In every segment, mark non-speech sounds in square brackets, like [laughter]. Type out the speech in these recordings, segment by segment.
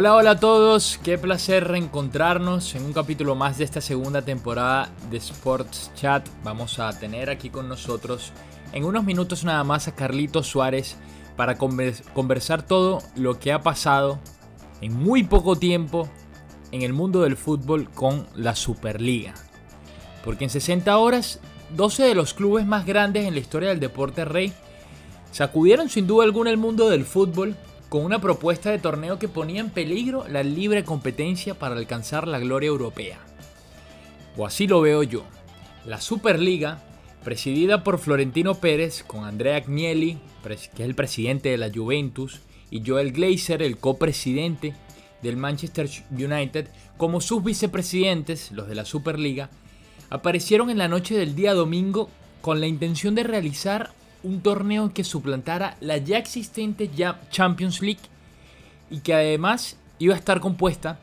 Hola, hola a todos, qué placer reencontrarnos en un capítulo más de esta segunda temporada de Sports Chat. Vamos a tener aquí con nosotros en unos minutos nada más a Carlito Suárez para conversar todo lo que ha pasado en muy poco tiempo en el mundo del fútbol con la Superliga. Porque en 60 horas, 12 de los clubes más grandes en la historia del deporte rey sacudieron sin duda alguna el mundo del fútbol con una propuesta de torneo que ponía en peligro la libre competencia para alcanzar la gloria europea. O así lo veo yo. La Superliga, presidida por Florentino Pérez, con Andrea Agnelli, que es el presidente de la Juventus, y Joel Glazer, el copresidente del Manchester United, como sus vicepresidentes, los de la Superliga, aparecieron en la noche del día domingo con la intención de realizar un torneo que suplantara la ya existente Champions League y que además iba a estar compuesta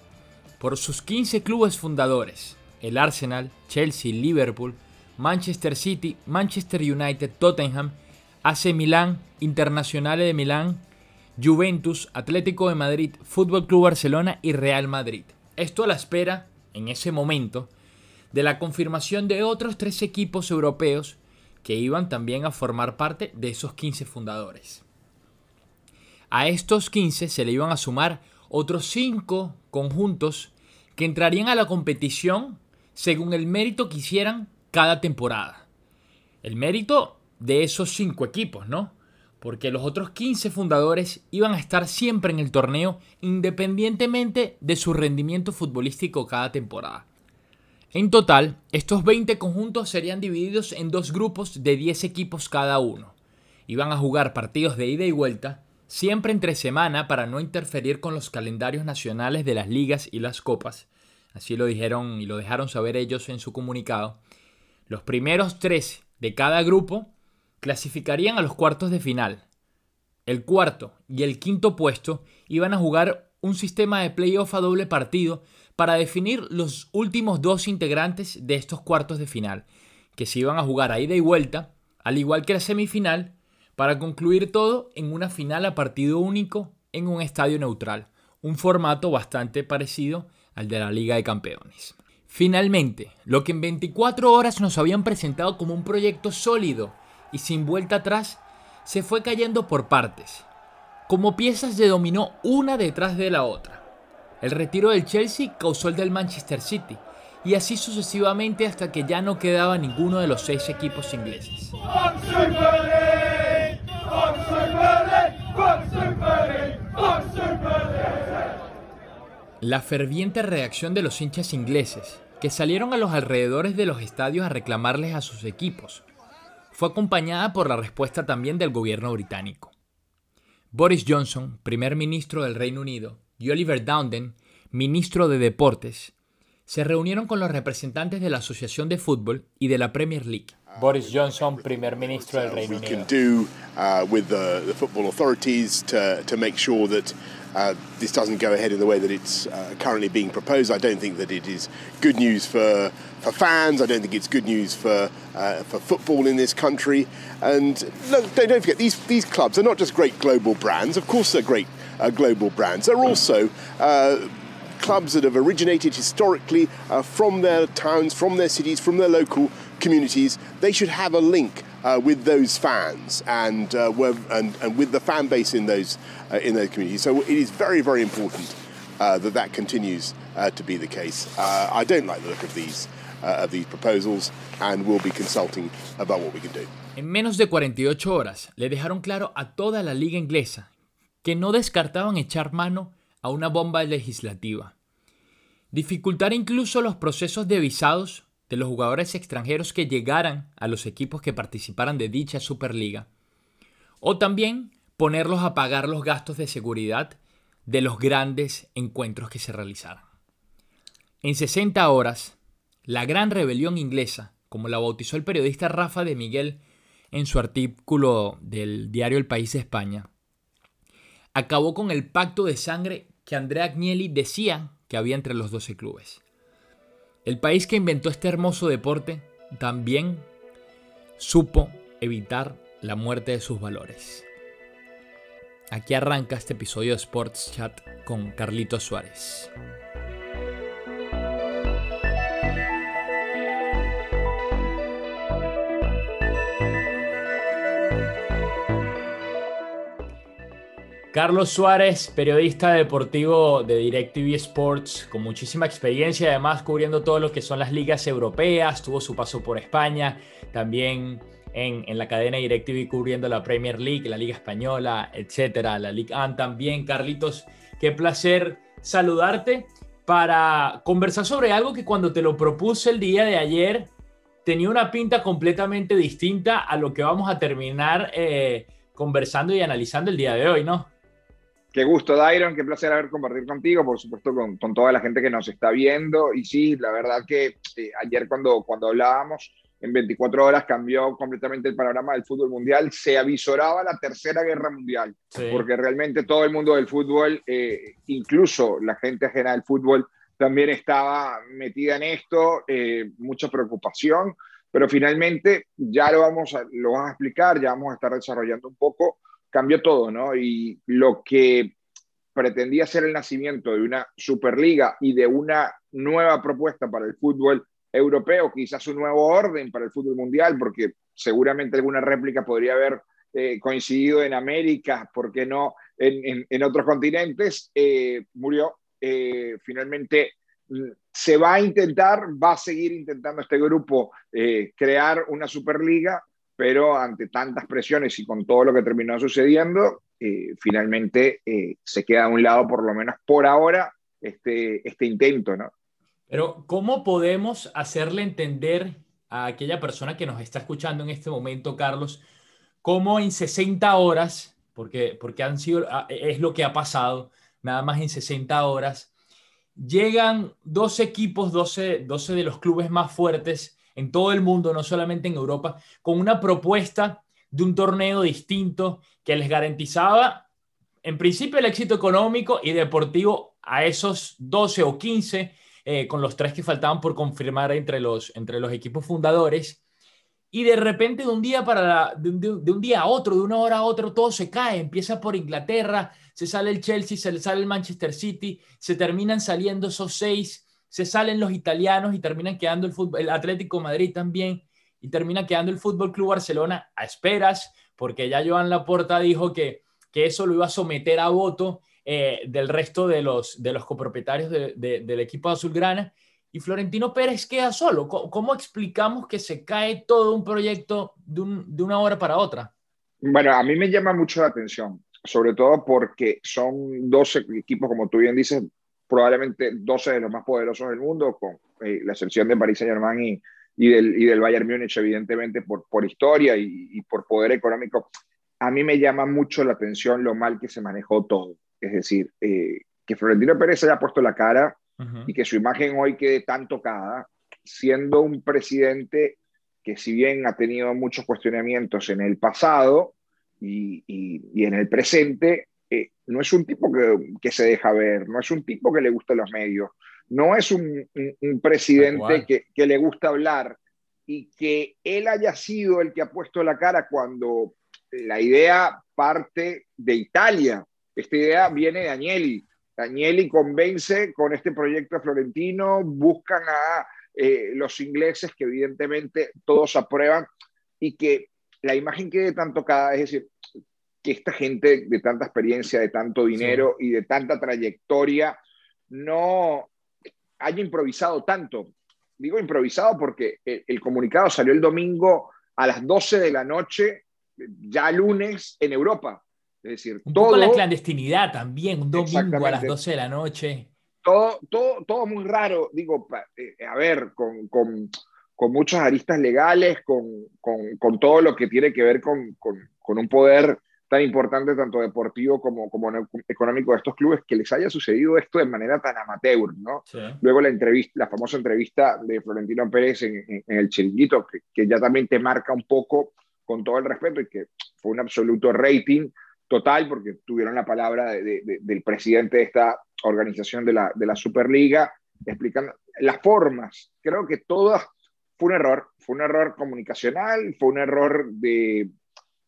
por sus 15 clubes fundadores, el Arsenal, Chelsea, Liverpool, Manchester City, Manchester United, Tottenham, AC Milán, Internacional de Milán, Juventus, Atlético de Madrid, Fútbol Club Barcelona y Real Madrid. Esto a la espera, en ese momento, de la confirmación de otros tres equipos europeos que iban también a formar parte de esos 15 fundadores. A estos 15 se le iban a sumar otros 5 conjuntos que entrarían a la competición según el mérito que hicieran cada temporada. El mérito de esos 5 equipos, ¿no? Porque los otros 15 fundadores iban a estar siempre en el torneo independientemente de su rendimiento futbolístico cada temporada. En total, estos 20 conjuntos serían divididos en dos grupos de 10 equipos cada uno. Iban a jugar partidos de ida y vuelta, siempre entre semana para no interferir con los calendarios nacionales de las ligas y las copas. Así lo dijeron y lo dejaron saber ellos en su comunicado. Los primeros tres de cada grupo clasificarían a los cuartos de final. El cuarto y el quinto puesto iban a jugar un sistema de playoff a doble partido para definir los últimos dos integrantes de estos cuartos de final, que se iban a jugar a ida y vuelta, al igual que la semifinal, para concluir todo en una final a partido único en un estadio neutral, un formato bastante parecido al de la Liga de Campeones. Finalmente, lo que en 24 horas nos habían presentado como un proyecto sólido y sin vuelta atrás, se fue cayendo por partes, como piezas de dominó una detrás de la otra. El retiro del Chelsea causó el del Manchester City, y así sucesivamente hasta que ya no quedaba ninguno de los seis equipos ingleses. La ferviente reacción de los hinchas ingleses, que salieron a los alrededores de los estadios a reclamarles a sus equipos, fue acompañada por la respuesta también del gobierno británico. Boris Johnson, primer ministro del Reino Unido, y Oliver Dowden, ministro de Deportes, se reunieron con los representantes de la Asociación de Fútbol y de la Premier League. Boris Johnson, primer ministro del Reino Unido. can do uh, with the, the football authorities to, to make sure that uh, this doesn't go ahead in the way that it's uh, currently being proposed. I don't think that it is good news for, for fans. I don't think it's good news for, uh, for football in this country. And look, don't, don't forget, these, these clubs are not just great global brands. Of course, they're great global brands. They're also uh, clubs that have originated historically uh, from their towns, from their cities, from their local communities. They should have a link uh, with those fans and, uh, and, and with the fan base in those, uh, in those communities. So it is very, very important that that continues to be the case. I don't like the look of these, of these proposals and we'll be consulting about what we can do. En menos de 48 horas le dejaron claro a toda la liga inglesa que no descartaban echar mano a una bomba legislativa. Dificultar incluso los procesos de visados de los jugadores extranjeros que llegaran a los equipos que participaran de dicha Superliga. O también ponerlos a pagar los gastos de seguridad de los grandes encuentros que se realizaran. En 60 horas, la gran rebelión inglesa, como la bautizó el periodista Rafa de Miguel en su artículo del diario El País de España, acabó con el pacto de sangre que Andrea Agnelli decía que había entre los 12 clubes. El país que inventó este hermoso deporte también supo evitar la muerte de sus valores. Aquí arranca este episodio de Sports Chat con Carlitos Suárez. Carlos Suárez, periodista deportivo de DirecTV Sports, con muchísima experiencia, además cubriendo todo lo que son las ligas europeas, tuvo su paso por España, también en, la cadena DirecTV cubriendo la Premier League, la Liga Española, etcétera, la Liga 1 también. Carlitos, qué placer saludarte para conversar sobre algo que cuando te lo propuse el día de ayer tenía una pinta completamente distinta a lo que vamos a terminar eh, conversando y analizando el día de hoy, ¿no? Qué gusto, Dairon, qué placer haber compartido contigo, por supuesto, con, con, toda la gente que nos está viendo. Y sí, la verdad que eh, ayer cuando, cuando hablábamos, en 24 horas cambió completamente el panorama del fútbol mundial. Se avisoraba la tercera guerra mundial, porque realmente todo el mundo del fútbol, eh, incluso la gente ajena al fútbol, también estaba metida en esto, eh, mucha preocupación, pero finalmente ya lo vamos, a, lo vamos a explicar, ya vamos a estar desarrollando un poco cambió todo, ¿no? Y lo que pretendía ser el nacimiento de una Superliga y de una nueva propuesta para el fútbol europeo, quizás un nuevo orden para el fútbol mundial, porque seguramente alguna réplica podría haber eh, coincidido en América, ¿por qué no en, otros continentes? Eh, murió. Eh, finalmente mm, se va a intentar, va a seguir intentando este grupo crear una Superliga pero ante tantas presiones y con todo lo que terminó sucediendo, eh, finalmente eh, se queda a un lado, por lo menos por ahora, este, este intento, ¿no? Pero, ¿cómo podemos hacerle entender a aquella persona que nos está escuchando en este momento, Carlos, cómo en 60 horas, porque, porque han sido, ah, es lo que ha pasado, nada más en 60 horas, llegan dos equipos, 12, 12 de los clubes más fuertes en todo el mundo, no solamente en Europa, con una propuesta de un torneo distinto que les garantizaba, en principio, el éxito económico y deportivo a esos 12 o 15, eh, con los tres que faltaban por confirmar entre los, entre los equipos fundadores. Y de repente, de un día para de, un día a otro, de una hora a otra, todo se cae. Empieza por Inglaterra, se sale el Chelsea, se sale el Manchester City, se terminan saliendo esos seis se salen los italianos y terminan quedando el, fútbol, el Atlético Madrid también, y termina quedando el Fútbol Club Barcelona a esperas, porque ya Joan Laporta dijo que, que eso lo iba a someter a voto eh, del resto de los, de los copropietarios del equipo azulgrana. Y Florentino Pérez queda solo. ¿Cómo, explicamos que se cae todo un proyecto de, de una hora para otra? Bueno, a mí me llama mucho la atención, sobre todo porque son dos equipos, como tú bien dices, probablemente 12 de los más poderosos del mundo, con eh, la excepción de Paris Saint-Germain y, y, del, y del Bayern Múnich, evidentemente por, por historia y, y, por poder económico. A mí me llama mucho la atención lo mal que se manejó todo. Es decir, eh, que Florentino Pérez haya puesto la cara y que su imagen hoy quede tan tocada, siendo un presidente que si bien ha tenido muchos cuestionamientos en el pasado y, y en el presente, eh, no es un tipo que, se deja ver, no es un tipo que le gusta los medios, no es un, presidente que, le gusta hablar y que él haya sido el que ha puesto la cara cuando la idea parte de Italia. Esta idea viene de Agnelli. Agnelli convence con este proyecto florentino, buscan a eh, los ingleses que evidentemente todos aprueban y que la imagen quede tan tocada, es decir, que esta gente de tanta experiencia, de tanto dinero y de tanta trayectoria no haya improvisado tanto. Digo improvisado porque el, comunicado salió el domingo a las 12 de la noche, ya lunes en Europa. Es decir, un todo, poco la clandestinidad también, un domingo a las 12 de la noche. Todo, todo, todo muy raro, digo, eh, a ver, con, con, con muchas aristas legales, con, con, con, todo lo que tiene que ver con, un poder tan importante, tanto deportivo como, como económico de estos clubes, que les haya sucedido esto de manera tan amateur, ¿no? Luego la entrevista, la famosa entrevista de Florentino Pérez en, el Chiringuito, que, que, ya también te marca un poco, con todo el respeto, y que fue un absoluto rating total, porque tuvieron la palabra del presidente de esta organización de la, de la Superliga, explicando las formas. Creo que todo fue un error, fue un error comunicacional, fue un error de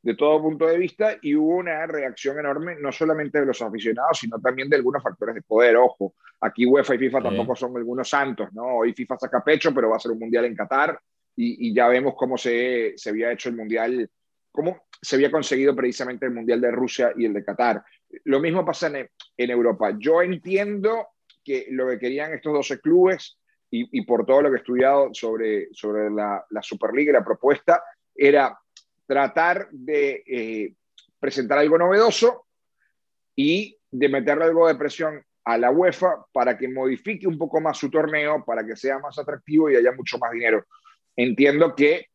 de todo punto de vista y hubo una reacción enorme, no solamente de los aficionados, sino también de algunos factores de poder. Ojo, aquí UEFA y FIFA tampoco son algunos santos, ¿no? Hoy FIFA saca pecho, pero va a ser un mundial en Qatar y, ya vemos cómo se, se había hecho el mundial, cómo se había conseguido precisamente el mundial de Rusia y el de Qatar. Lo mismo pasa en, en Europa. Yo entiendo que lo que querían estos 12 clubes y, por todo lo que he estudiado sobre, sobre la, la Superliga y la propuesta, era tratar de eh, presentar algo novedoso y de meterle algo de presión a la UEFA para que modifique un poco más su torneo, para que sea más atractivo y haya mucho más dinero. Entiendo que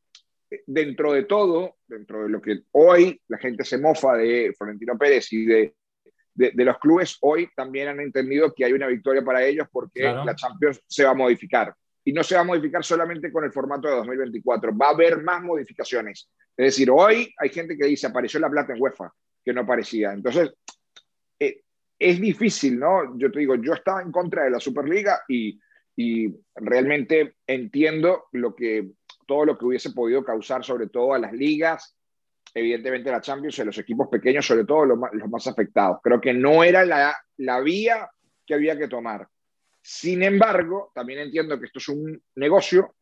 eh, dentro de todo, dentro de lo que hoy la gente se mofa de Florentino Pérez y de, de, los clubes, hoy también han entendido que hay una victoria para ellos porque la Champions se va a modificar y no se va a modificar solamente con el formato de 2024, va a haber más modificaciones. Es decir, hoy hay gente que dice, apareció la plata en UEFA, que no aparecía. Entonces, eh, es difícil, ¿no? Yo te digo, yo estaba en contra de la Superliga y, y realmente entiendo lo que, todo lo que hubiese podido causar, sobre todo a las ligas, evidentemente la Champions, a los equipos pequeños, sobre todo los más, los más afectados. Creo que no era la, la vía que había que tomar. Sin embargo, también entiendo que esto es un negocio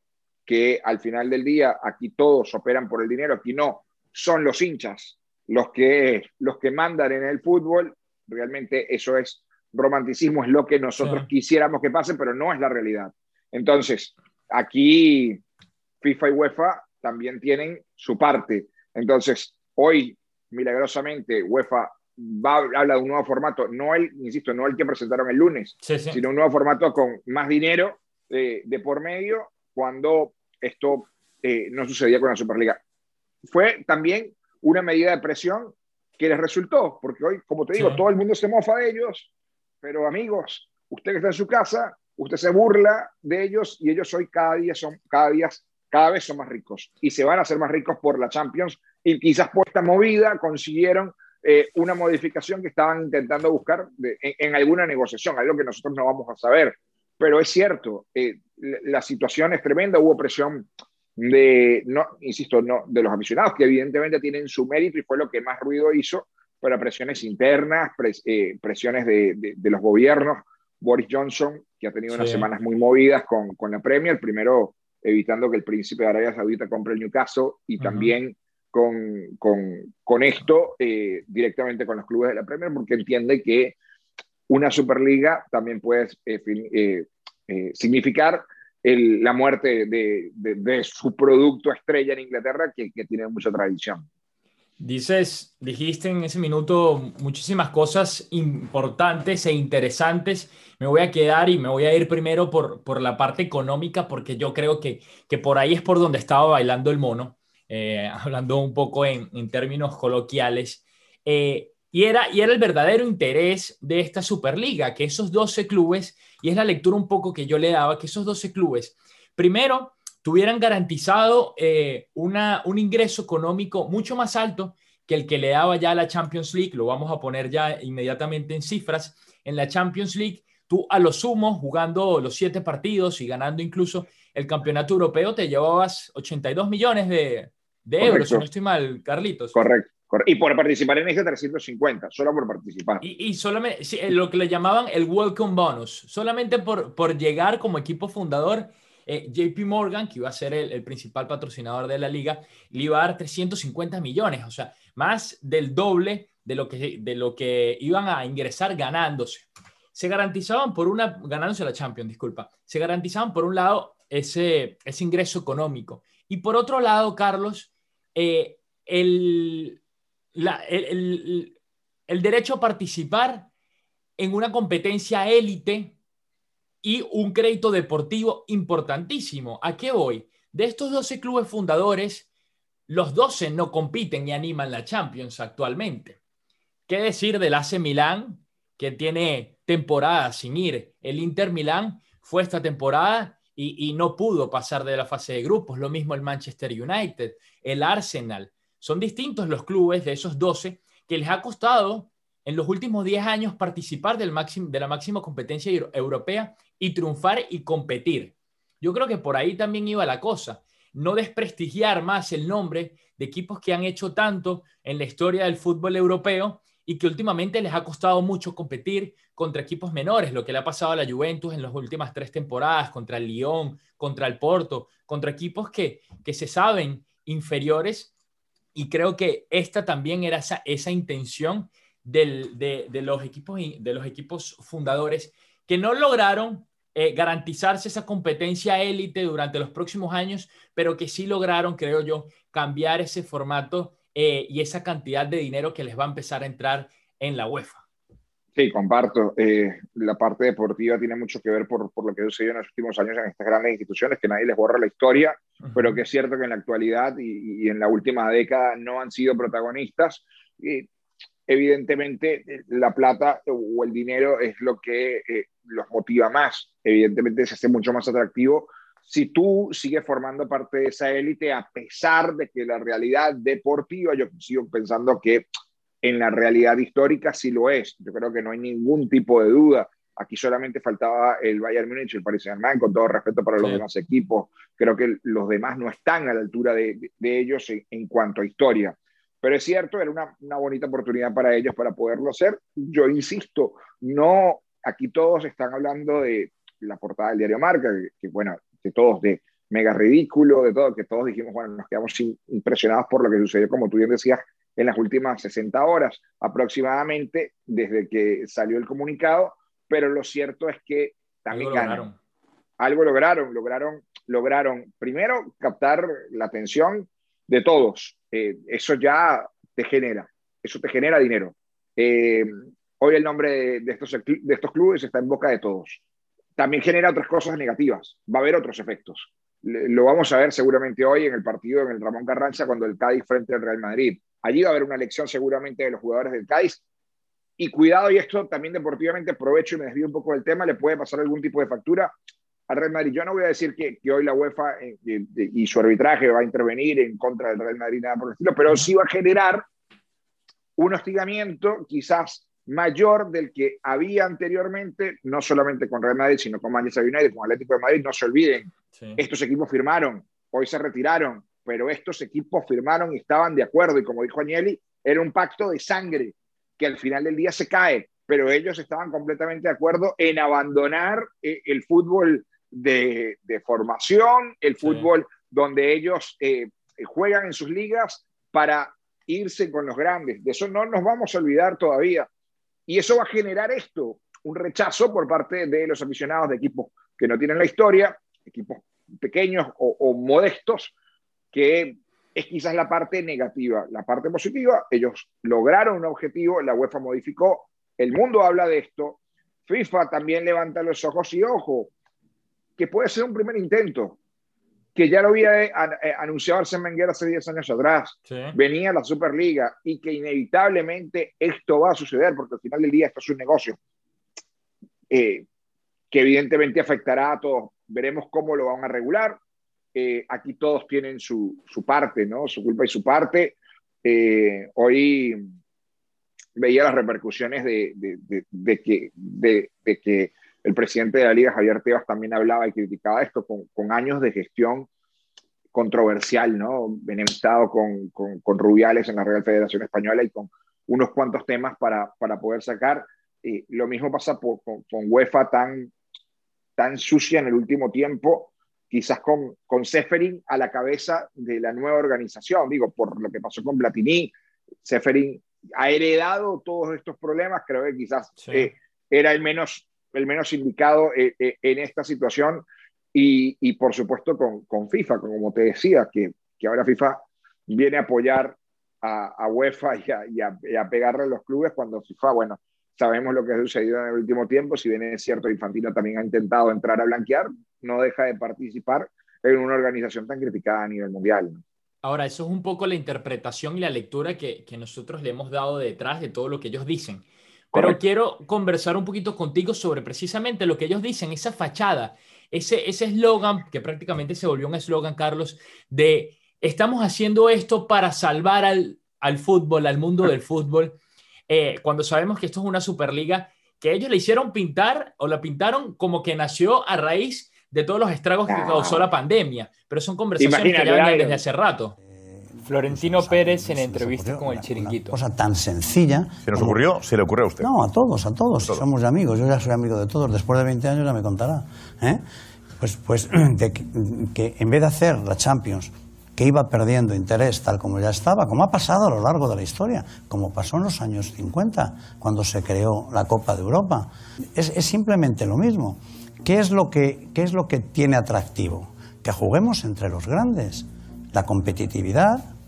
que al final del día aquí todos operan por el dinero, aquí no, son los hinchas los que, los que mandan en el fútbol. Realmente eso es romanticismo, es lo que nosotros quisiéramos que pase, pero no es la realidad. Entonces, aquí FIFA y UEFA también tienen su parte. Entonces, hoy, milagrosamente, UEFA va, habla de un nuevo formato, no el, insisto, no el que presentaron el lunes, sino un nuevo formato con más dinero eh, de por medio cuando esto eh, no sucedía con la Superliga. Fue también una medida de presión que les resultó, porque hoy, como te digo, todo el mundo se mofa de ellos, pero amigos, usted que está en su casa, usted se burla de ellos y ellos hoy cada día son, cada día, cada vez son más ricos y se van a hacer más ricos por la Champions y quizás por esta movida consiguieron eh, una modificación que estaban intentando buscar en, alguna negociación, algo que nosotros no vamos a saber. Pero es cierto, eh, la, situación es tremenda, hubo presión de, no, insisto, no, de los aficionados, que evidentemente tienen su mérito y fue lo que más ruido hizo, pero presiones internas, eh, presiones de, de, los gobiernos. Boris Johnson, que ha tenido unas semanas muy movidas con, con la Premier, primero evitando que el príncipe de Arabia Saudita compre el Newcastle y también con, con, con esto eh, directamente con los clubes de la Premier porque entiende que una Superliga también puede eh, eh, significar el, la muerte de, de, su producto estrella en Inglaterra que, que, tiene mucha tradición. Dices, dijiste en ese minuto muchísimas cosas importantes e interesantes. Me voy a quedar y me voy a ir primero por, por la parte económica porque yo creo que, que por ahí es por donde estaba bailando el mono. Eh, [laughs] hablando un poco en, términos coloquiales, eh, y, era, y era el verdadero interés de esta Superliga, que esos 12 clubes, y es la lectura un poco que yo le daba, que esos 12 clubes, primero, tuvieran garantizado eh, una, un ingreso económico mucho más alto que el que le daba ya la Champions League, lo vamos a poner ya inmediatamente en cifras, en la Champions League, tú a lo sumo, jugando los siete partidos y ganando incluso el campeonato europeo, te llevabas 82 millones de, de euros, si no estoy mal, Carlitos. Correcto. Y por participar en ese 350, solo por participar. Y, y solamente, eh, lo que le llamaban el welcome bonus, solamente por, por llegar como equipo fundador, eh, JP Morgan, que iba a ser el, principal patrocinador de la liga, le iba a dar 350 millones, o sea, más del doble de lo que, de lo que iban a ingresar ganándose. Se garantizaban por una, ganándose la Champions, disculpa, se garantizaban por un lado ese, ese ingreso económico. Y por otro lado, Carlos, eh, el, derecho a participar en una competencia élite y un crédito deportivo importantísimo. ¿A qué voy? De estos 12 clubes fundadores, los 12 no compiten y animan la Champions actualmente. ¿Qué decir del AC Milán, que tiene temporada sin ir? El Inter Milán fue esta temporada y, no pudo pasar de la fase de grupos. Lo mismo el Manchester United, el Arsenal. Son distintos los clubes de esos 12 que les ha costado en los últimos 10 años participar del máximo, de la máxima competencia europea y triunfar y competir. Yo creo que por ahí también iba la cosa. no desprestigiar más el nombre de equipos que han hecho tanto en la historia del fútbol europeo y que últimamente les ha costado mucho competir contra equipos menores, lo que le ha pasado a la Juventus en las últimas tres temporadas, contra el Lyon, contra el Porto, contra equipos que, que se saben inferiores. Y creo que esta también era esa, esa intención de, los equipos, de los equipos fundadores que no lograron eh, garantizarse esa competencia élite durante los próximos años, pero que sí lograron, creo yo, cambiar ese formato eh, y esa cantidad de dinero que les va a empezar a entrar en la UEFA. Sí, comparto. Eh, la parte deportiva tiene mucho que ver por, por, lo que ha sucedido en los últimos años en estas grandes instituciones, que nadie les borra la historia, pero que es cierto que en la actualidad y, en la última década no han sido protagonistas. Y evidentemente, la plata o el dinero es lo que eh, los motiva más. Evidentemente, se hace mucho más atractivo si tú sigues formando parte de esa élite, a pesar de que la realidad deportiva, yo sigo pensando que en la realidad histórica sí lo es. Yo creo que no hay ningún tipo de duda. Aquí solamente faltaba el Bayern Múnich y el Paris Saint-Germain, con todo respeto para los demás equipos. Creo que los demás no están a la altura de, ellos en, cuanto a historia. Pero es cierto, era una, una, bonita oportunidad para ellos para poderlo hacer. Yo insisto, no, aquí todos están hablando de la portada del diario Marca, que bueno, de todos de mega ridículo, de todo, que todos dijimos, bueno, nos quedamos impresionados por lo que sucedió, como tú bien decías, en las últimas 60 horas aproximadamente desde que salió el comunicado, pero lo cierto es que también Algo Lograron. Algo lograron, lograron, lograron primero captar la atención de todos. Eh, eso ya te genera, eso te genera dinero. Eh, hoy el nombre de, estos, de estos clubes está en boca de todos también genera otras cosas negativas. Va a haber otros efectos. Lo vamos a ver seguramente hoy en el partido en el Ramón Carranza cuando el Cádiz frente al Real Madrid. Allí va a haber una elección seguramente de los jugadores del Cádiz. Y cuidado, y esto también deportivamente aprovecho y me desvío un poco del tema, le puede pasar algún tipo de factura al Real Madrid. Yo no voy a decir que, hoy la UEFA eh, y su arbitraje va a intervenir en contra del Real Madrid, nada por el estilo, pero sí va a generar un hostigamiento quizás mayor del que había anteriormente, no solamente con Real Madrid, sino con Manchester United, con Atlético de Madrid. No se olviden, estos equipos firmaron, hoy se retiraron, pero estos equipos firmaron y estaban de acuerdo. Y como dijo Agnelli, era un pacto de sangre que al final del día se cae, pero ellos estaban completamente de acuerdo en abandonar eh, el fútbol de, formación, el fútbol donde ellos eh, juegan en sus ligas para irse con los grandes. De eso no nos vamos a olvidar todavía. Y eso va a generar esto, un rechazo por parte de los aficionados de equipos que no tienen la historia, equipos pequeños o, modestos, que es quizás la parte negativa. La parte positiva, ellos lograron un objetivo, la UEFA modificó, el mundo habla de esto, FIFA también levanta los ojos y ojo, que puede ser un primer intento que ya lo había eh, eh, anunciado Arsene Wenger hace 10 años atrás. Venía la Superliga y que inevitablemente esto va a suceder porque al final del día esto es un negocio eh, que evidentemente afectará a todos. Veremos cómo lo van a regular. aquí todos tienen su, su, parte, ¿no? Su culpa y su parte. hoy veía las repercusiones de, de, de que, de, que el presidente de la Liga, Javier Tebas, también hablaba y criticaba esto con, con años de gestión controversial, ¿no? Enemistado con, con, con, Rubiales en la Real Federación Española y con unos cuantos temas para, para poder sacar. Y lo mismo pasa con, con, UEFA tan, tan sucia en el último tiempo, quizás con, con Seferin a la cabeza de la nueva organización. Digo, por lo que pasó con Platini, Seferin ha heredado todos estos problemas, creo que quizás eh, era el menos el menos indicado eh, eh, en esta situación y, por supuesto con, con, FIFA, como te decía, que, que, ahora FIFA viene a apoyar a, UEFA y a, a, pegarle a los clubes cuando FIFA, bueno, sabemos lo que ha sucedido en el último tiempo, si bien es cierto, Infantino también ha intentado entrar a blanquear, no deja de participar en una organización tan criticada a nivel mundial. Ahora, eso es un poco la interpretación y la lectura que, que nosotros le hemos dado detrás de todo lo que ellos dicen. Pero quiero conversar un poquito contigo sobre precisamente lo que ellos dicen, esa fachada, ese eslogan, que prácticamente se volvió un eslogan, Carlos, de estamos haciendo esto para salvar al, al fútbol, al mundo del fútbol, eh, cuando sabemos que esto es una superliga que ellos le hicieron pintar o la pintaron como que nació a raíz de todos los estragos que causó la pandemia, pero son conversaciones que ya desde hace rato. Florentino Pérez en entrevista con el Chiringuito. Cosa tan sencilla. ¿Se nos ocurrió? ¿Se le ocurrió a usted? No, a todos, a todos. Somos amigos. Yo ya soy amigo de todos. Después de 20 años ya me contará. ¿eh? Pues, pues [clears throat] de que, en vez de hacer la Champions que iba perdiendo interés tal como ya estaba, como ha pasado a lo largo de la historia, como pasó en los años 50, cuando se creó la Copa de Europa. Es, es simplemente lo mismo. ¿Qué es, lo que, ¿Qué es lo que tiene atractivo? Que juguemos entre los grandes. La competitividad,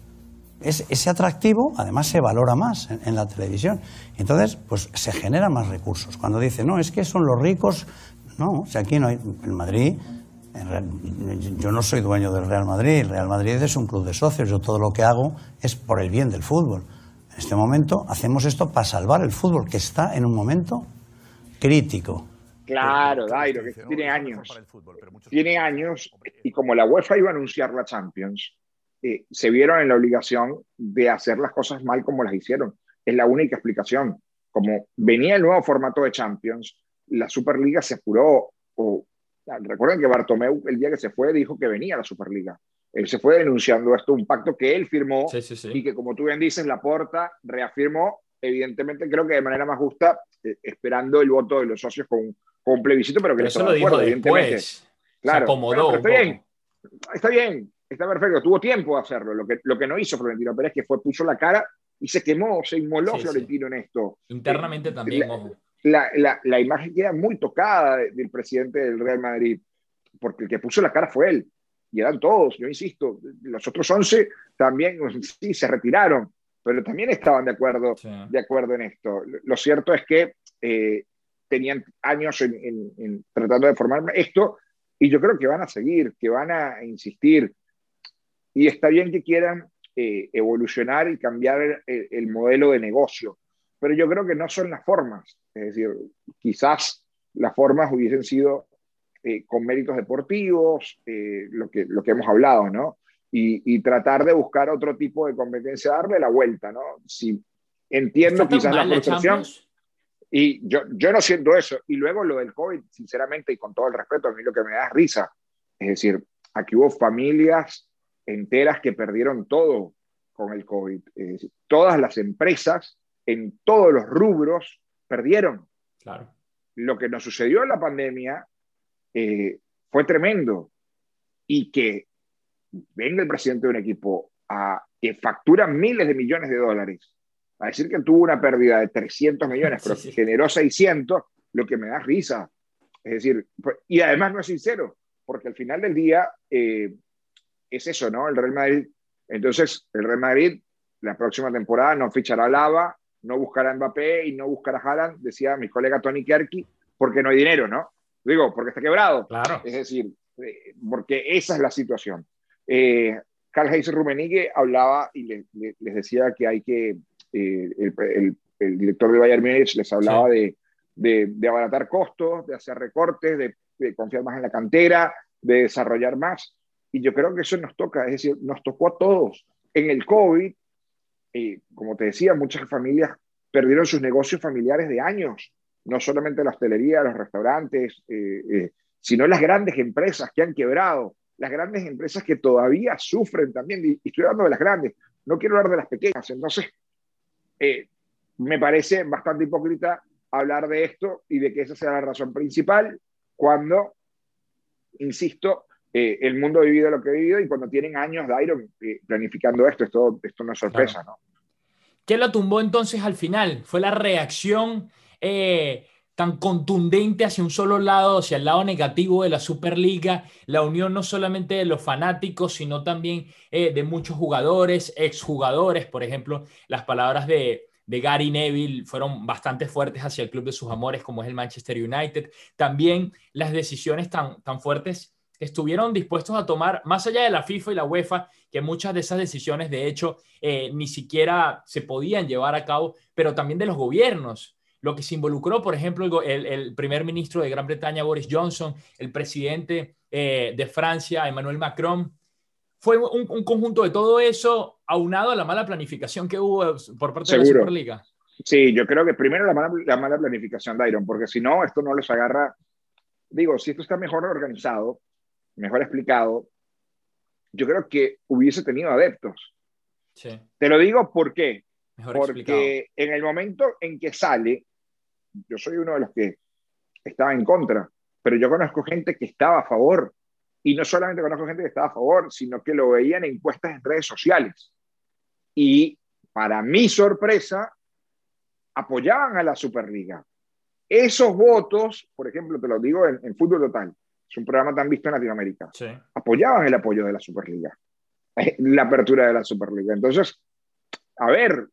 ese atractivo además se valora más en, la televisión. Entonces, pues se generan más recursos. Cuando dice, no, es que son los ricos, no, o sea, aquí no hay, en Madrid, yo no soy dueño del Real Madrid, el Real Madrid es un club de socios, yo todo lo que hago es por el bien del fútbol. En este momento hacemos esto para salvar el fútbol, que está en un momento crítico. Claro, Dairo, que tiene años. Tiene años, y como la UEFA iba a anunciar la Champions, eh, se vieron en la obligación de hacer las cosas mal como las hicieron. Es la única explicación. Como venía el nuevo formato de Champions, la Superliga se apuró. O, recuerden que Bartomeu, el día que se fue, dijo que venía la Superliga. Él se fue denunciando esto, un pacto que él firmó y que, como tú bien dices, la porta reafirmó, evidentemente, creo que de manera más justa, eh, esperando el voto de los socios con, con un plebiscito, pero que eso lo dijo después. Claro, se acomodó. está bien, está bien, está perfecto, tuvo tiempo de hacerlo. Lo que, lo que no hizo Florentino Pérez, que fue puso la cara y se quemó, se inmoló Florentino en esto. Internamente eh, también, la, La, la, imagen queda muy tocada del presidente del Real Madrid, porque el que puso la cara fue él. Y eran todos, yo insisto, los otros 11 también sí se retiraron, pero también estaban de acuerdo, de acuerdo en esto. Lo cierto es que eh, tenían años en, tratando de formar esto y yo creo que van a seguir, que van a insistir. Y está bien que quieran eh, evolucionar y cambiar el, modelo de negocio, pero yo creo que no son las formas. Es decir, quizás las formas hubiesen sido eh, con méritos deportivos, eh, lo, que, lo que hemos hablado, ¿no? Y, tratar de buscar otro tipo de competencia, darle la vuelta, ¿no? Si entiendo quizás la percepción. Y yo, yo no siento eso. Y luego lo del COVID, sinceramente, y con todo el respeto, a mí lo que me da es risa. Es decir, aquí hubo familias enteras que perdieron todo con el COVID. todas las empresas en todos los rubros perdieron. Claro. Lo que nos sucedió en la pandemia eh, fue tremendo. Y que venga el presidente de un equipo a, que factura miles de millones de dólares a decir que tuvo una pérdida de 300 millones, [laughs] pero generó 600, lo que me da risa. Es decir, y además no es sincero, porque al final del día eh, es eso, ¿no? El Real Madrid. Entonces, el Real Madrid la próxima temporada no fichará a Lava, no buscará a Mbappé y no buscará a Haaland, decía mi colega Tony Kerky, porque no hay dinero, ¿no? Digo, porque está quebrado. Claro. Es decir, eh, porque esa es la situación. Eh, Heinz Rummenigge hablaba y les decía que hay que, eh, el, el, director de Bayern Múnich les hablaba de, de, abaratar costos, de hacer recortes, de, de, confiar más en la cantera, de desarrollar más. Y yo creo que eso nos toca, es decir, nos tocó a todos. En el COVID, eh, como te decía, muchas familias perdieron sus negocios familiares de años, no solamente la hostelería, los restaurantes, eh, eh, sino las grandes empresas que han quebrado, las grandes empresas que todavía sufren también, y estoy hablando de las grandes, no quiero hablar de las pequeñas. Entonces, me parece bastante hipócrita hablar de esto y de que esa sea la razón principal cuando, insisto, eh, el mundo ha vivido lo que ha vivido y cuando tienen años de Iron eh, planificando esto, esto, esto no es sorpresa, ¿no? ¿Qué lo tumbó entonces al final? ¿Fue la reacción eh, tan contundente hacia un solo lado, hacia el lado negativo de la Superliga, la unión no solamente de los fanáticos, sino también de muchos jugadores, exjugadores, por ejemplo, las palabras de, de Gary Neville fueron bastante fuertes hacia el club de sus amores, como es el Manchester United. También las decisiones tan, tan fuertes estuvieron dispuestos a tomar, más allá de la FIFA y la UEFA, que muchas de esas decisiones, de hecho, eh, ni siquiera se podían llevar a cabo, pero también de los gobiernos. Lo que se involucró, por ejemplo, el, primer ministro de Gran Bretaña, Boris Johnson, el presidente eh, de Francia, Emmanuel Macron, fue un, conjunto de todo eso aunado a la mala planificación que hubo por parte de la Superliga. Sí, yo creo que primero la mala, la mala planificación de Iron, porque si no, esto no les agarra digo, si esto está mejor organizado, mejor explicado, yo creo que hubiese tenido adeptos. Sí. Te lo digo ¿por qué? porque en el momento en que sale, yo soy uno de los que estaba en contra, pero yo conozco gente que estaba a favor. Y no solamente conozco gente que estaba a favor, sino que lo veían en encuestas en redes sociales. Y para mi sorpresa, apoyaban a la Superliga. Esos votos, por ejemplo, te lo digo en, Fútbol Total, es un programa tan visto en Latinoamérica, apoyaban el apoyo de la Superliga, la apertura de la Superliga. Entonces, a ver,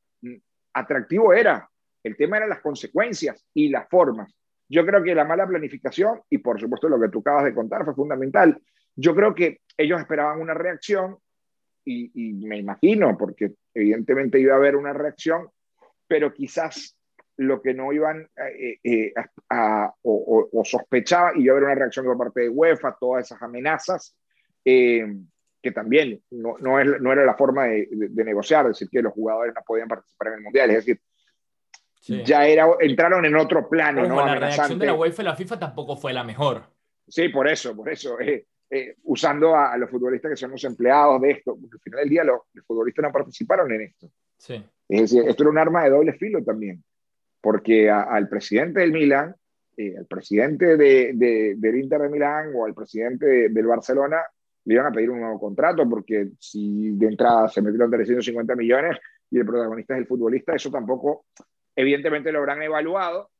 atractivo era, el tema eran las consecuencias y las formas. Yo creo que la mala planificación, y por supuesto lo que tú acabas de contar fue fundamental, yo creo que ellos esperaban una reacción y, me imagino, porque evidentemente iba a haber una reacción, pero quizás lo que no iban eh, eh, a, o, sospechaba iba a haber una reacción por parte de UEFA, todas esas amenazas, eh, que también no, no, es, no, era la forma de, de, negociar, decir que los jugadores no podían participar en el Mundial, es decir, ya era, entraron en otro plano. ¿no? La reacción de la UEFA y la FIFA tampoco fue la mejor. Sí, por eso, por eso. Usando a, los futbolistas que son los empleados de esto, porque al final del día los, futbolistas no participaron en esto. Sí. Es decir, esto era un arma de doble filo también, porque al presidente del Milan, eh, al presidente de, del Inter de Milán o al presidente del Barcelona le iban a pedir un nuevo contrato, porque si de entrada se metieron 350 millones y el protagonista es el futbolista, eso tampoco Evidentemente lo habrán evaluado,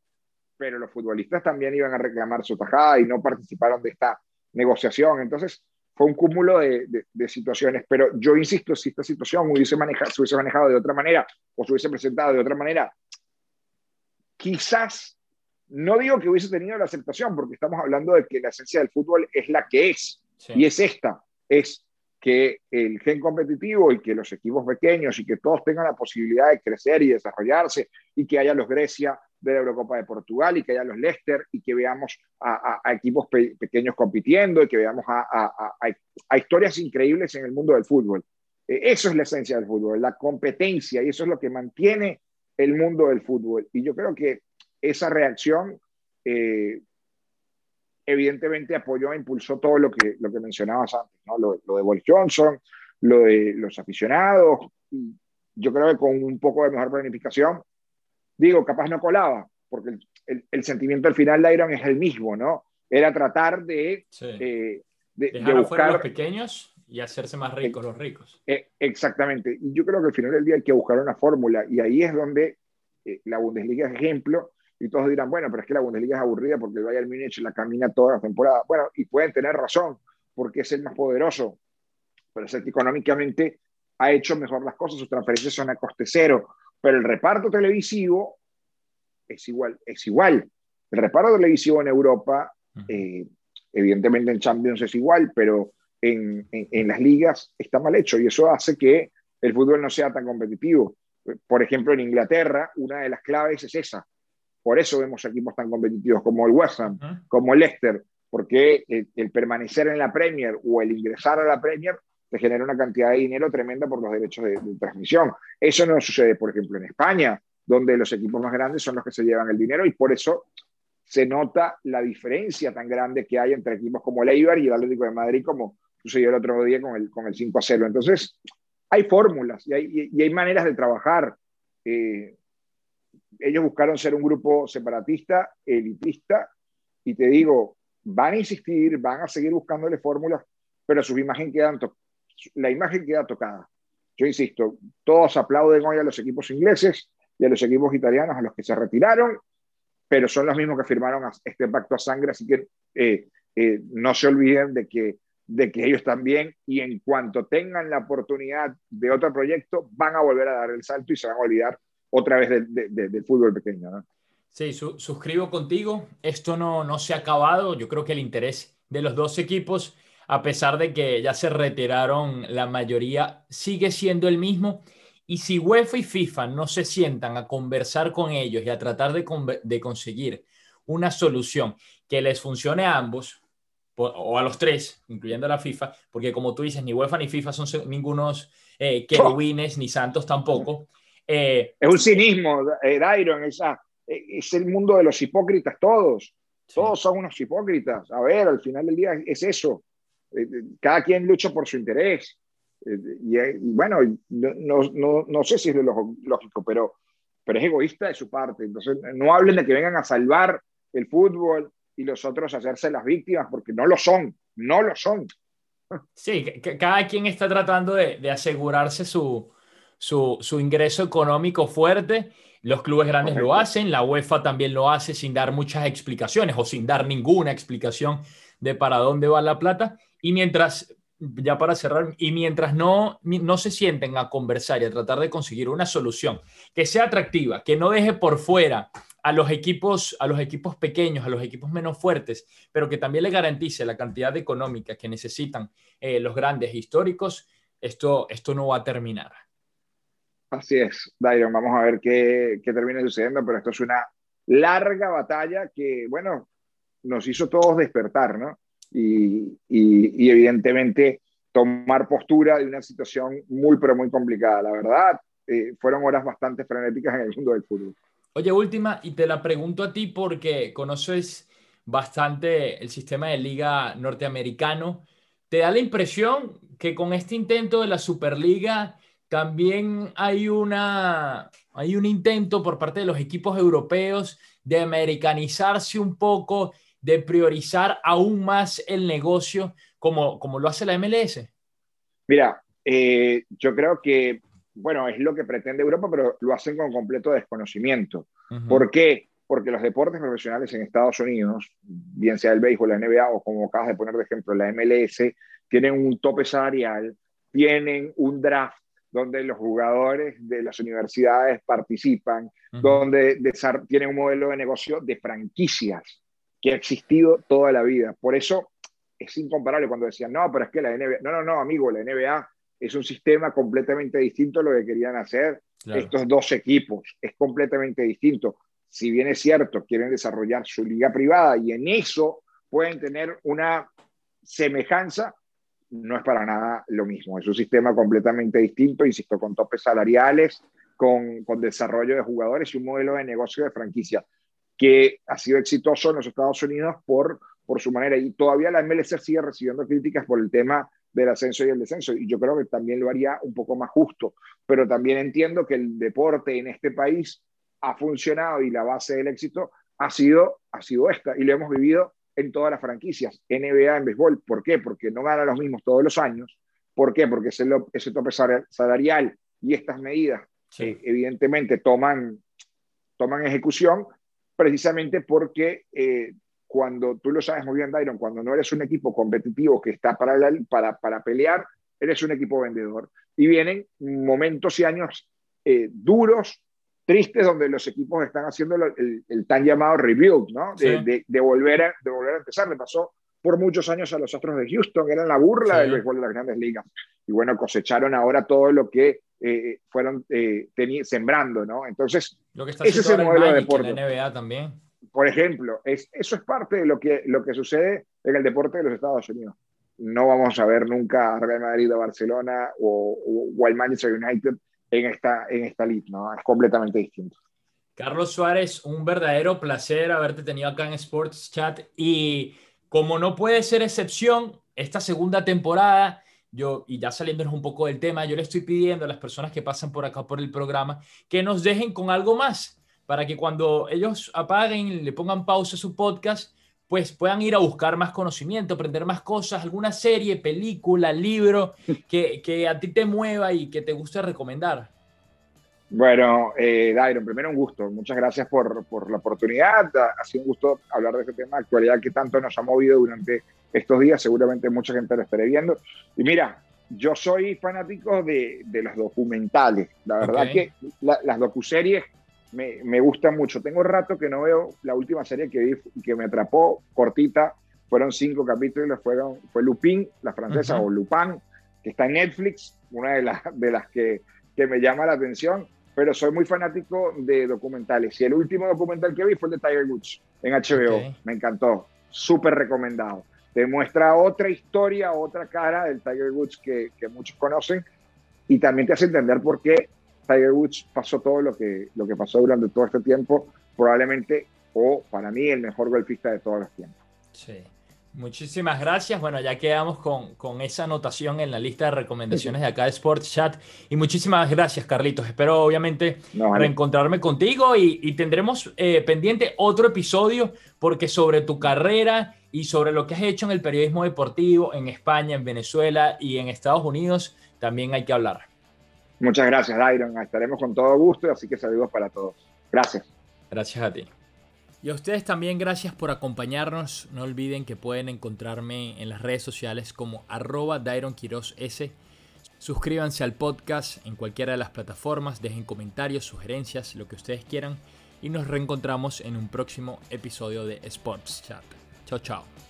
pero los futbolistas también iban a reclamar su tajada y no participaron de esta negociación. Entonces, fue un cúmulo de, situaciones, pero yo insisto, si esta situación hubiese manejado, se hubiese manejado de otra manera o se hubiese presentado de otra manera, quizás, no digo que hubiese tenido la aceptación, porque estamos hablando de que la esencia del fútbol es la que es, y es esta, es que el gen competitivo y que los equipos pequeños y que todos tengan la posibilidad de crecer y desarrollarse y que haya los Grecia de la Eurocopa de Portugal y que haya los Leicester y que veamos a, equipos pequeños compitiendo y que veamos a, historias increíbles en el mundo del fútbol. Eh, eso es la esencia del fútbol, la competencia y eso es lo que mantiene el mundo del fútbol. Y yo creo que esa reacción eh, evidentemente apoyó e impulsó todo lo que, lo que mencionabas antes, ¿no? lo, de Boris Johnson, lo de los aficionados. Yo creo que con un poco de mejor planificación, digo, capaz no colaba, porque el, sentimiento al final de Iron es el mismo, ¿no? Era tratar de, eh, de, buscar... los pequeños y hacerse más ricos los ricos. Eh, exactamente. Y yo creo que al final del día hay que buscar una fórmula y ahí es donde eh, la Bundesliga es ejemplo y todos dirán, bueno, pero es que la Bundesliga es aburrida porque el Bayern Múnich la camina toda la temporada. Bueno, y pueden tener razón, porque es el más poderoso, pero es el que económicamente ha hecho mejor las cosas, sus transferencias son a coste cero, pero el reparto televisivo es igual. Es igual. El reparto televisivo en Europa, eh, evidentemente en Champions es igual, pero en, en, las ligas está mal hecho y eso hace que el fútbol no sea tan competitivo. Por ejemplo, en Inglaterra, una de las claves es esa, por eso vemos equipos tan competitivos como el West Ham, como el Leicester, porque el, permanecer en la Premier o el ingresar a la Premier te genera una cantidad de dinero tremenda por los derechos de, transmisión. Eso no sucede, por ejemplo, en España, donde los equipos más grandes son los que se llevan el dinero y por eso se nota la diferencia tan grande que hay entre equipos como el Eibar y el Atlético de Madrid, como sucedió el otro día con el, con el 5 a 0. Entonces, hay fórmulas y hay, y hay maneras de trabajar. Eh, ellos buscaron ser un grupo separatista, elitista, y te digo, van a insistir, van a seguir buscándole fórmulas, pero su imagen queda, la imagen queda tocada. Yo insisto, todos aplauden hoy a los equipos ingleses y a los equipos italianos, a los que se retiraron, pero son los mismos que firmaron este pacto a sangre, así que eh, eh, no se olviden de que, de que ellos también, y en cuanto tengan la oportunidad de otro proyecto, van a volver a dar el salto y se van a olvidar otra vez del fútbol pequeño. ¿no? Sí, suscribo contigo. Esto no, no se ha acabado. Yo creo que el interés de los dos equipos, a pesar de que ya se retiraron la mayoría, sigue siendo el mismo. Y si UEFA y FIFA no se sientan a conversar con ellos y a tratar de, de conseguir una solución que les funcione a ambos, o a los tres, incluyendo a la FIFA, porque como tú dices, ni UEFA ni FIFA son ningunos eh, [laughs] querubines, ni santos tampoco. Eh, es un cinismo, eh, Dairon, esa, eh, es el mundo de los hipócritas todos. Todos son unos hipócritas. A ver, al final del día es eso. Eh, eh, cada quien lucha por su interés. Y, bueno, no, no, no, sé si es lo lógico, pero, pero es egoísta de su parte. Entonces, no hablen de que vengan a salvar el fútbol y los otros hacerse las víctimas, porque no lo son, no lo son. Sí, cada quien está tratando de, de asegurarse su, su, su, ingreso económico fuerte. Los clubes grandes lo hacen, la UEFA también lo hace sin dar muchas explicaciones o sin dar ninguna explicación de para dónde va la plata. Y mientras, ya para cerrar, y mientras no, no se sienten a conversar y a tratar de conseguir una solución que sea atractiva, que no deje por fuera a los equipos, a los equipos pequeños, a los equipos menos fuertes, pero que también le garantice la cantidad económica que necesitan eh, los grandes históricos, esto, esto no va a terminar. Así es, Dairon, vamos a ver qué, qué termina sucediendo, pero esto es una larga batalla que, bueno, nos hizo todos despertar, ¿no? Y, y, evidentemente tomar postura de una situación muy, pero muy complicada. La verdad, eh, fueron horas bastante frenéticas en el mundo del fútbol. Oye, última, y te la pregunto a ti porque conoces bastante el sistema de liga norteamericano. ¿Te da la impresión que con este intento de la Superliga también hay, una, hay un intento por parte de los equipos europeos de americanizarse un poco, de priorizar aún más el negocio como, como lo hace la MLS? Mira, eh, yo creo que bueno, es lo que pretende Europa, pero lo hacen con completo desconocimiento. ¿Por qué? Porque los deportes profesionales en Estados Unidos, bien sea el béisbol, la NBA o como acabas de poner de ejemplo la MLS, tienen un tope salarial, tienen un draft donde los jugadores de las universidades participan, donde tienen un modelo de negocio de franquicias que ha existido toda la vida. Por eso es incomparable cuando decían, no, pero es que la NBA, no, no, no, amigo, la NBA es un sistema completamente distinto a lo que querían hacer estos dos equipos. Es completamente distinto. Si bien es cierto, quieren desarrollar su liga privada y en eso pueden tener una semejanza, no es para nada lo mismo. Es un sistema completamente distinto, insisto, con topes salariales, con, con desarrollo de jugadores y un modelo de negocio de franquicia que ha sido exitoso en los Estados Unidos por, por su manera. Y todavía la MLS sigue recibiendo críticas por el tema del ascenso y el descenso. Y yo creo que también lo haría un poco más justo. Pero también entiendo que el deporte en este país ha funcionado y la base del éxito ha sido, ha sido esta. Y lo hemos vivido en todas las franquicias. NBA en béisbol. ¿Por qué? Porque no ganan los mismos todos los años. ¿Por qué? Porque ese, ese tope salarial y estas medidas evidentemente toman, toman ejecución precisamente porque eh, cuando tú lo sabes muy bien, Dairon, cuando no eres un equipo competitivo que está para, para, para pelear, eres un equipo vendedor. Y vienen momentos y años eh, duros, tristes, donde los equipos están haciendo el, el, tan llamado rebuild, ¿no? De, de, volver a, de volver a empezar. Le pasó por muchos años a los Astros de Houston, eran la burla del béisbol de las grandes ligas. Y bueno, cosecharon ahora todo lo que eh, fueron eh, sembrando, ¿no? Entonces, lo que está ese es el modelo de deporte. La NBA también por ejemplo, es, eso es parte de lo que, lo que sucede en el deporte de los Estados Unidos. No vamos a ver nunca a Real Madrid o Barcelona o, o, Manchester United en esta, en esta league, ¿no? Es completamente distinto. Carlos Suárez, un verdadero placer haberte tenido acá en Sports Chat y como no puede ser excepción, esta segunda temporada, yo, y ya saliéndonos un poco del tema, yo le estoy pidiendo a las personas que pasan por acá por el programa que nos dejen con algo más para que cuando ellos apaguen, le pongan pausa a su podcast, pues puedan ir a buscar más conocimiento, aprender más cosas, alguna serie, película, libro [laughs] que, que a ti te mueva y que te guste recomendar. Bueno, eh, Dairon, primero un gusto. Muchas gracias por, por, la oportunidad. Ha sido un gusto hablar de este tema de actualidad que tanto nos ha movido durante estos días. Seguramente mucha gente lo estaré viendo. Y mira, yo soy fanático de, de los documentales. La verdad que las docuseries me, me, gusta mucho. Tengo rato que no veo la última serie que vi que me atrapó, cortita, fueron cinco capítulos, fueron, fue Lupin, la francesa, o Lupin, que está en Netflix, una de, las de las que, que, me llama la atención, pero soy muy fanático de documentales. Y el último documental que vi fue el de Tiger Woods en HBO, me encantó, súper recomendado. Te muestra otra historia, otra cara del Tiger Woods que, que muchos conocen. Y también te hace entender por qué Tiger Woods pasó todo lo que, lo que pasó durante todo este tiempo, probablemente o para mí el mejor golfista de todos los tiempos. Sí. Muchísimas gracias. Bueno, ya quedamos con, con, esa anotación en la lista de recomendaciones de acá de Sports Chat. Y muchísimas gracias, Carlitos. Espero, obviamente, reencontrarme contigo y, tendremos eh, pendiente otro episodio porque sobre tu carrera y sobre lo que has hecho en el periodismo deportivo en España, en Venezuela y en Estados Unidos, también hay que hablar. Muchas gracias, Dairon. Estaremos con todo gusto, así que saludos para todos. Gracias. Gracias a ti. Y a ustedes también gracias por acompañarnos. No olviden que pueden encontrarme en las redes sociales como arroba Dairon S. Suscríbanse al podcast en cualquiera de las plataformas, dejen comentarios, sugerencias, lo que ustedes quieran y nos reencontramos en un próximo episodio de Sports Chat. Chao, chao.